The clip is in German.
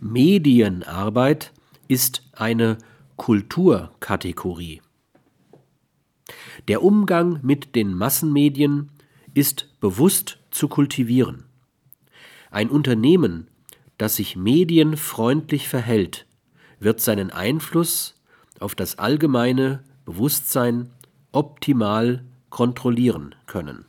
Medienarbeit ist eine Kulturkategorie. Der Umgang mit den Massenmedien ist bewusst zu kultivieren. Ein Unternehmen, das sich medienfreundlich verhält, wird seinen Einfluss auf das allgemeine Bewusstsein optimal kontrollieren können